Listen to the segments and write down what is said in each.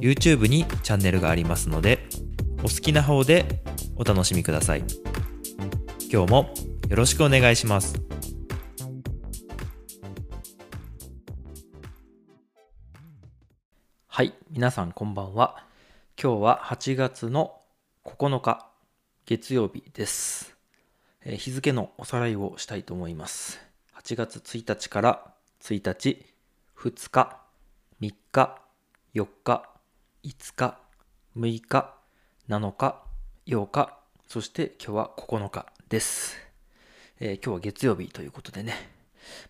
YouTube にチャンネルがありますのでお好きな方でお楽しみください。今日もよろしくお願いします。はい皆さんこんばんは。今日は8月の9日月曜日です、えー日付のおさらいをしたいと思います。8月1日から1日2日3日4日5日6日7日8日そして今日は9日です、えー今日は月曜日ということでね。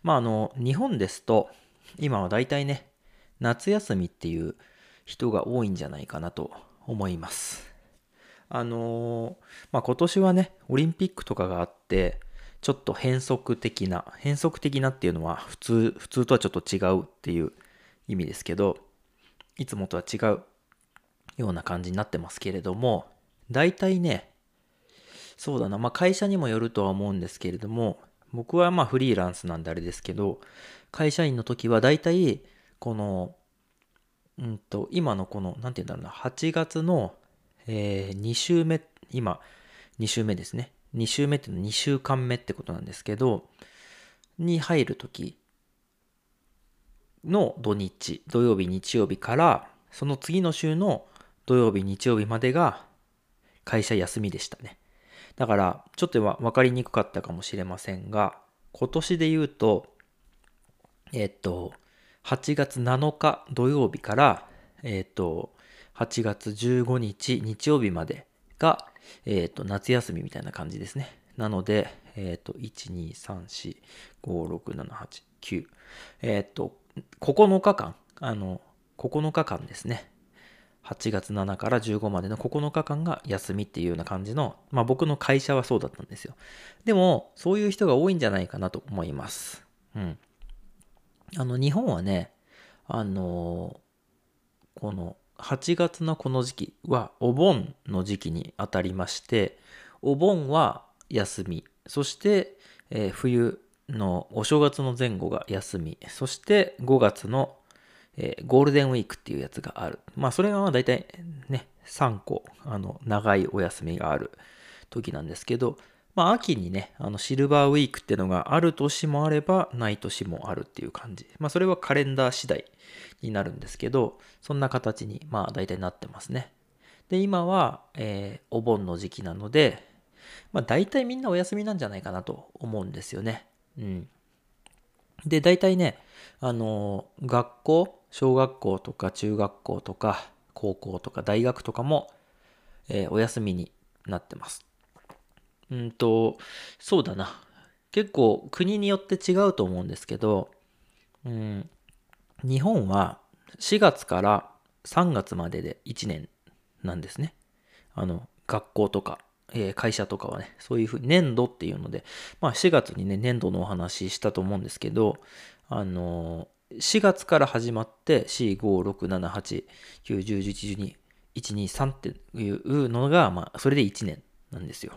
まああの日本ですと今は大体ね夏休みっていう人が多いんじゃないかなと思います。あのーまあ今年はねオリンピックとかがあってちょっと変則的な変則的なっていうのは普通普通とはちょっと違うっていう意味ですけどいつもとは違うような感じになってますけれども大体ねそうだなまあ会社にもよるとは思うんですけれども僕はまあフリーランスなんであれですけど会社員の時は大体このうんと今のこの何て言うんだろうな8月の、え2週目今2週目ですね。2週目っていうのは2週間目ってことなんですけどに入る時の土日土曜日日曜日からその次の週の土曜日日曜日までが会社休みでしたね。だからちょっとわ分かりにくかったかもしれませんが今年で言うとえっと8月7日土曜日からえっと8月15日日曜日までが、えっと夏休みみたいな感じですね。なのでえっと123456789えっと9日間あの9日間ですね。8月7から15までの9日間が休みっていうような感じの、まあ僕の会社はそうだったんですよ。でも、そういう人が多いんじゃないかなと思います。うん。あの、日本はね、あのこの8月のこの時期はお盆の時期にあたりまして、お盆は休み、そして、えー冬のお正月の前後が休み、そして5月のえーゴールデンウィークっていうやつがある。まあそれがまあ大体ね、3個、あの、長いお休みがある時なんですけど、まあ秋にね、あのシルバーウィークってのがある年もあればない年もあるっていう感じ。まあそれはカレンダー次第になるんですけど、そんな形にまあ大体なってますね。で、今は、えーお盆の時期なので、まあ大体みんなお休みなんじゃないかなと思うんですよね。うん。で、大体ね、あの、学校、小学校とか中学校とか高校とか大学とかも、えーお休みになってます。うんと、そうだな。結構国によって違うと思うんですけど、うん、日本は4月から3月までで1年なんですね。あの、学校とか、えー会社とかはね、そういうふうに年度っていうので、まあ4月にね、年度のお話ししたと思うんですけど、あのー4月から始まって4、5、6、7、8、9、10、11、12、1、2、3っていうのが、まあ、それで1年なんですよ。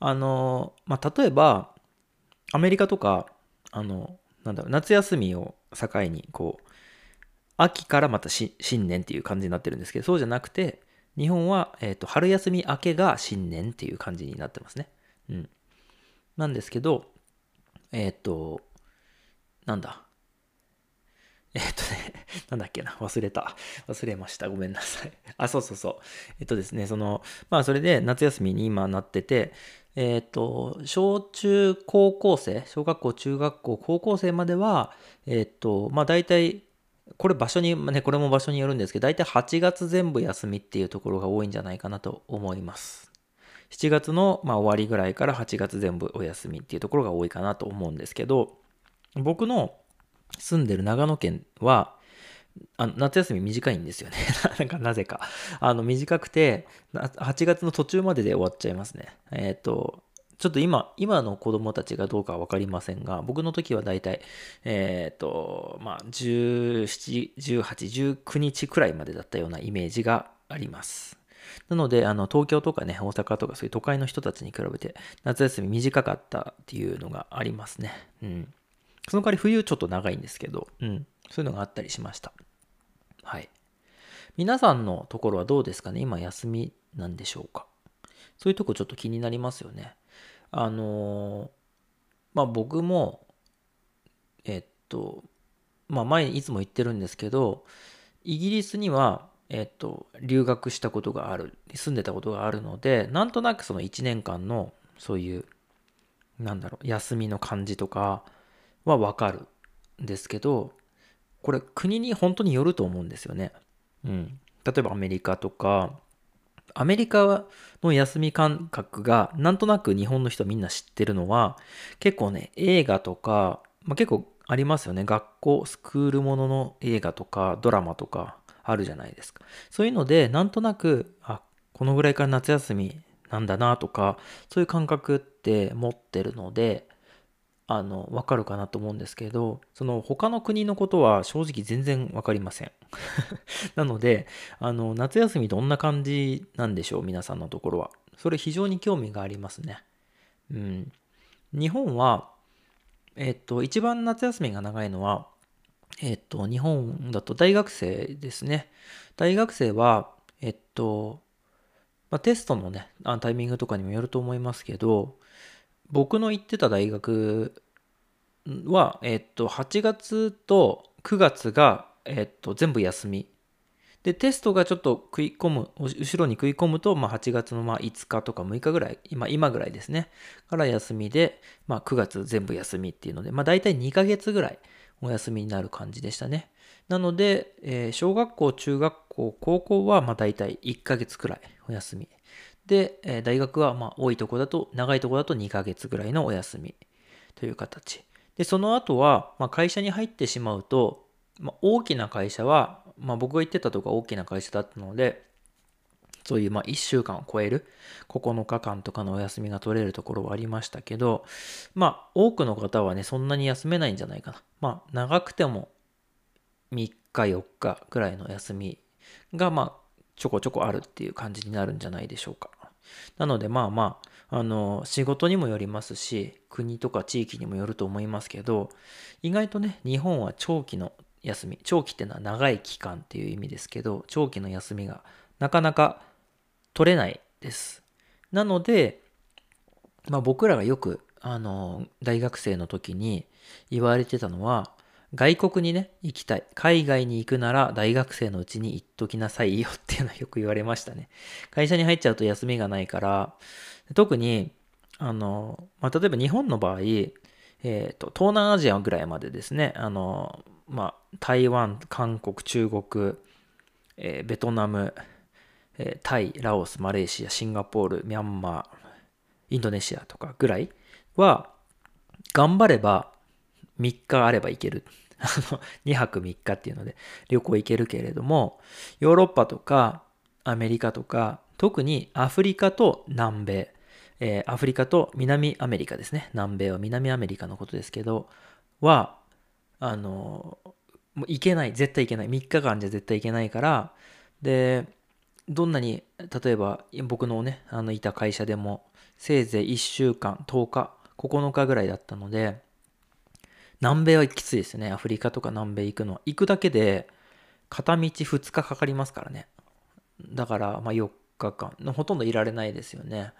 あのまあ、例えば、アメリカとか、あの、なんだろう、夏休みを境に、こう、秋からまたし新年っていう感じになってるんですけど、そうじゃなくて、日本は、えっ、と、春休み明けが新年っていう感じになってますね。うん。なんですけど、えっ、と、なんだ。えっ、とね、なんだっけな、忘れた。忘れました。ごめんなさい。あ、そうそうそう。えっとですね、その、まあ、それで夏休みに今なってて、えっ、と、小中高校生、小学校、中学校、高校生までは、えっ、と、まあ、大体、これ場所に、ね、これも場所によるんですけど、大体8月全部休みっていうところが多いんじゃないかなと思います。7月の、まあ、終わりぐらいから8月全部お休みっていうところが多いかなと思うんですけど、僕の住んでる長野県は、あの夏休み短いんですよね。なんかなぜか。あの短くて、8月の途中までで終わっちゃいますね。えっ、ー、と、ちょっと今、今の子供たちがどうかわかりませんが、僕の時はだいたい、えっ、ー、と、まあ、17、18、19日くらいまでだったようなイメージがあります。なので、あの、東京とかね、大阪とかそういう都会の人たちに比べて、夏休み短かったっていうのがありますね。うん。その代わり冬ちょっと長いんですけど、うん。そういうのがあったりしました。はい。皆さんのところはどうですかね？今休みなんでしょうか？そういうとこちょっと気になりますよね。あのー、まあ僕も、えっと、まあ前にいつも言ってるんですけど、イギリスには、えっと、留学したことがある、住んでたことがあるので、なんとなくその1年間の、そういう、なんだろう、休みの感じとかはわかるんですけど、これ国に本当によると思うんですよね。うん。例えばアメリカとか、アメリカの休み感覚がなんとなく日本の人みんな知ってるのは結構ね映画とか、まあ、結構ありますよね学校スクールものの映画とかドラマとかあるじゃないですかそういうのでなんとなくあこのぐらいから夏休みなんだなとかそういう感覚って持ってるのであの、わかるかなと思うんですけど、その他の国のことは正直全然わかりません。なので、あの、夏休みどんな感じなんでしょう皆さんのところは。それ非常に興味がありますね。うん。日本は、えっと、一番夏休みが長いのは、えっと、日本だと大学生ですね。大学生は、えっと、まあ、テストのね、あタイミングとかにもよると思いますけど、僕の行ってた大学は、えっと、8月と9月が、えっと、全部休み。で、テストがちょっと食い込む、後ろに食い込むと、まあ、8月のまあ5日とか6日ぐらい、今、今ぐらいですね。から休みで、まあ、9月全部休みっていうので、まあ、大体2ヶ月ぐらいお休みになる感じでしたね。なので、えー、小学校、中学校、高校は、まあ、大体1ヶ月くらいお休み。で、え大学はま多いとこだと、長いとこだと2ヶ月ぐらいのお休みという形。で、その後は、ま会社に入ってしまうと、ま大きな会社は、まあ、僕が言ってたとこ大きな会社だったので、そういうま1週間を超える9日間とかのお休みが取れるところはありましたけど、まあ多くの方はね、そんなに休めないんじゃないかな。まあ長くても3日4日くらいの休みがまあちょこちょこあるっていう感じになるんじゃないでしょうか。なのでまあまあ、あの、仕事にもよりますし、国とか地域にもよると思いますけど、意外とね、日本は長期の休み、長期っていうのは長い期間っていう意味ですけど、長期の休みがなかなか取れないです。なので、まあ僕らがよく、あの、大学生の時に言われてたのは、外国にね、行きたい。海外に行くなら大学生のうちに行っときなさいよ っていうのはよく言われましたね。会社に入っちゃうと休みがないから、特に、あの、まあ、例えば日本の場合、えっ、ー、と、東南アジアぐらいまでですね、あの、まあ、台湾、韓国、中国、えー、ベトナム、えー、タイ、ラオス、マレーシア、シンガポール、ミャンマー、インドネシアとかぐらいは、頑張れば3日あれば行ける。あの、2泊3日っていうので旅行行けるけれども、ヨーロッパとかアメリカとか、特にアフリカと南米、えー、アフリカと南アメリカですね。南米は南アメリカのことですけど、は、あの、もう行けない。絶対行けない。3日間じゃ絶対行けないから、で、どんなに、例えば僕のね、あのいた会社でも、せいぜい1週間、10日、9日ぐらいだったので、南米はきついですね。アフリカとか南米行くのは。行くだけで、片道2日かかりますからね。だから、まあ4日間。ほとんどいられないですよね。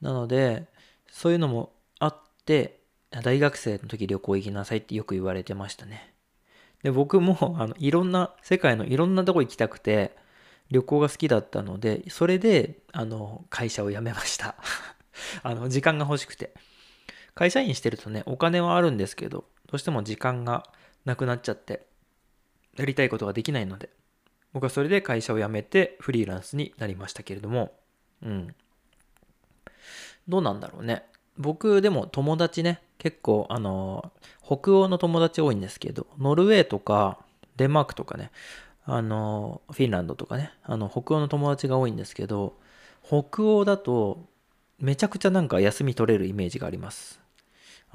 なので、そういうのもあって、大学生の時旅行行きなさいってよく言われてましたね。で、僕も、あの、いろんな、世界のいろんなとこ行きたくて、旅行が好きだったので、それで、あの、会社を辞めました。あの、時間が欲しくて。会社員してるとね、お金はあるんですけど、どうしても時間がなくなっちゃって、やりたいことができないので、僕はそれで会社を辞めてフリーランスになりましたけれども、うん。どうなんだろうね。僕でも友達ね、結構あの、北欧の友達多いんですけど、ノルウェーとかデンマークとかね、あの、フィンランドとかね、あの、北欧の友達が多いんですけど、北欧だと、めちゃくちゃなんか休み取れるイメージがあります。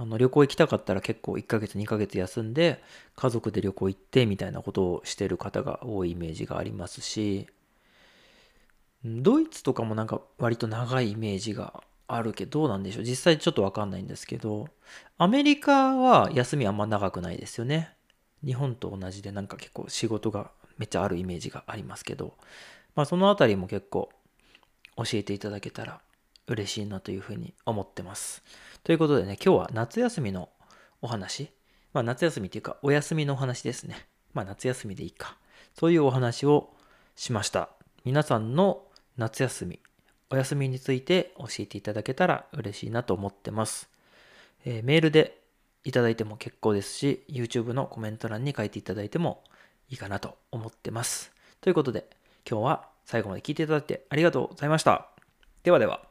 あの、旅行行きたかったら結構1ヶ月2ヶ月休んで、家族で旅行行ってみたいなことをしてる方が多いイメージがありますし、ドイツとかもなんか割と長いイメージがあるけど、どうなんでしょう。実際ちょっとわかんないんですけど、アメリカは休みあんま長くないですよね。日本と同じでなんか結構仕事がめっちゃあるイメージがありますけど、まあそのあたりも結構教えていただけたら嬉しいなというふうに思ってます。ということでね、今日は夏休みのお話、まあ夏休みっていうかお休みのお話ですね。まあ夏休みでいいか。そういうお話をしました。皆さんの夏休み、お休みについて教えていただけたら嬉しいなと思ってます。えー、メールでいただいても結構ですし、YouTube のコメント欄に書いていただいてもいいかなと思ってます。ということで、今日は最後まで聞いていただいてありがとうございました。ではでは。